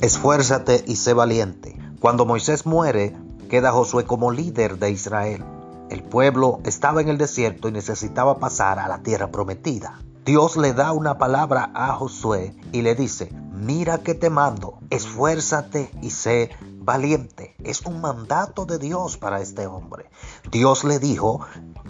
esfuérzate y sé valiente. Cuando Moisés muere, queda Josué como líder de Israel. El pueblo estaba en el desierto y necesitaba pasar a la tierra prometida. Dios le da una palabra a Josué y le dice, mira que te mando, esfuérzate y sé valiente. Es un mandato de Dios para este hombre. Dios le dijo,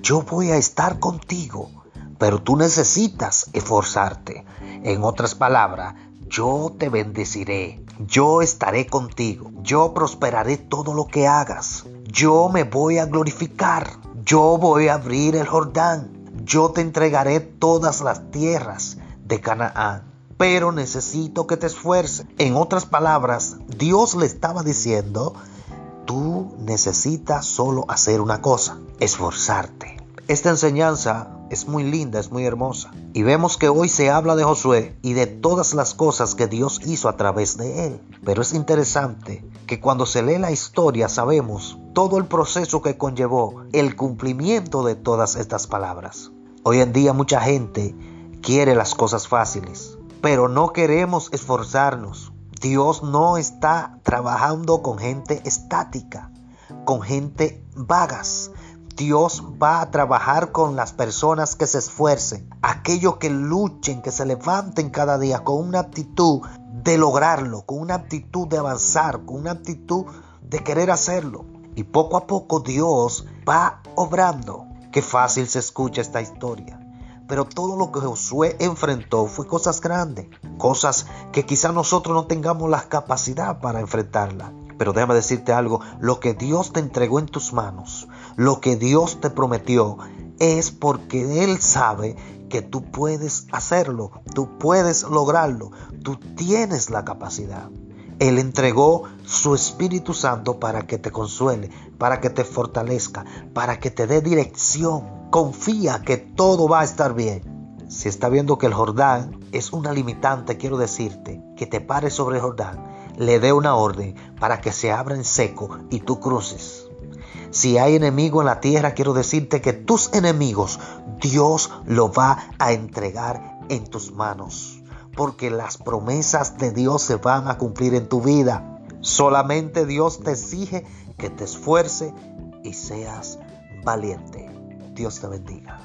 yo voy a estar contigo, pero tú necesitas esforzarte. En otras palabras, yo te bendeciré, yo estaré contigo, yo prosperaré todo lo que hagas, yo me voy a glorificar, yo voy a abrir el Jordán, yo te entregaré todas las tierras de Canaán, pero necesito que te esfuerces. En otras palabras, Dios le estaba diciendo, tú necesitas solo hacer una cosa, esforzarte. Esta enseñanza es muy linda, es muy hermosa. Y vemos que hoy se habla de Josué y de todas las cosas que Dios hizo a través de él. Pero es interesante que cuando se lee la historia sabemos todo el proceso que conllevó el cumplimiento de todas estas palabras. Hoy en día mucha gente quiere las cosas fáciles, pero no queremos esforzarnos. Dios no está trabajando con gente estática, con gente vagas. Dios va a trabajar con las personas que se esfuercen, aquellos que luchen, que se levanten cada día con una actitud de lograrlo, con una actitud de avanzar, con una actitud de querer hacerlo. Y poco a poco Dios va obrando. Qué fácil se escucha esta historia. Pero todo lo que Josué enfrentó fue cosas grandes, cosas que quizá nosotros no tengamos la capacidad para enfrentarla. Pero déjame decirte algo, lo que Dios te entregó en tus manos, lo que Dios te prometió, es porque Él sabe que tú puedes hacerlo, tú puedes lograrlo, tú tienes la capacidad. Él entregó su Espíritu Santo para que te consuele, para que te fortalezca, para que te dé dirección. Confía que todo va a estar bien. Si está viendo que el Jordán es una limitante, quiero decirte que te pares sobre el Jordán le dé una orden para que se abra en seco y tú cruces. Si hay enemigo en la tierra, quiero decirte que tus enemigos Dios lo va a entregar en tus manos. Porque las promesas de Dios se van a cumplir en tu vida. Solamente Dios te exige que te esfuerce y seas valiente. Dios te bendiga.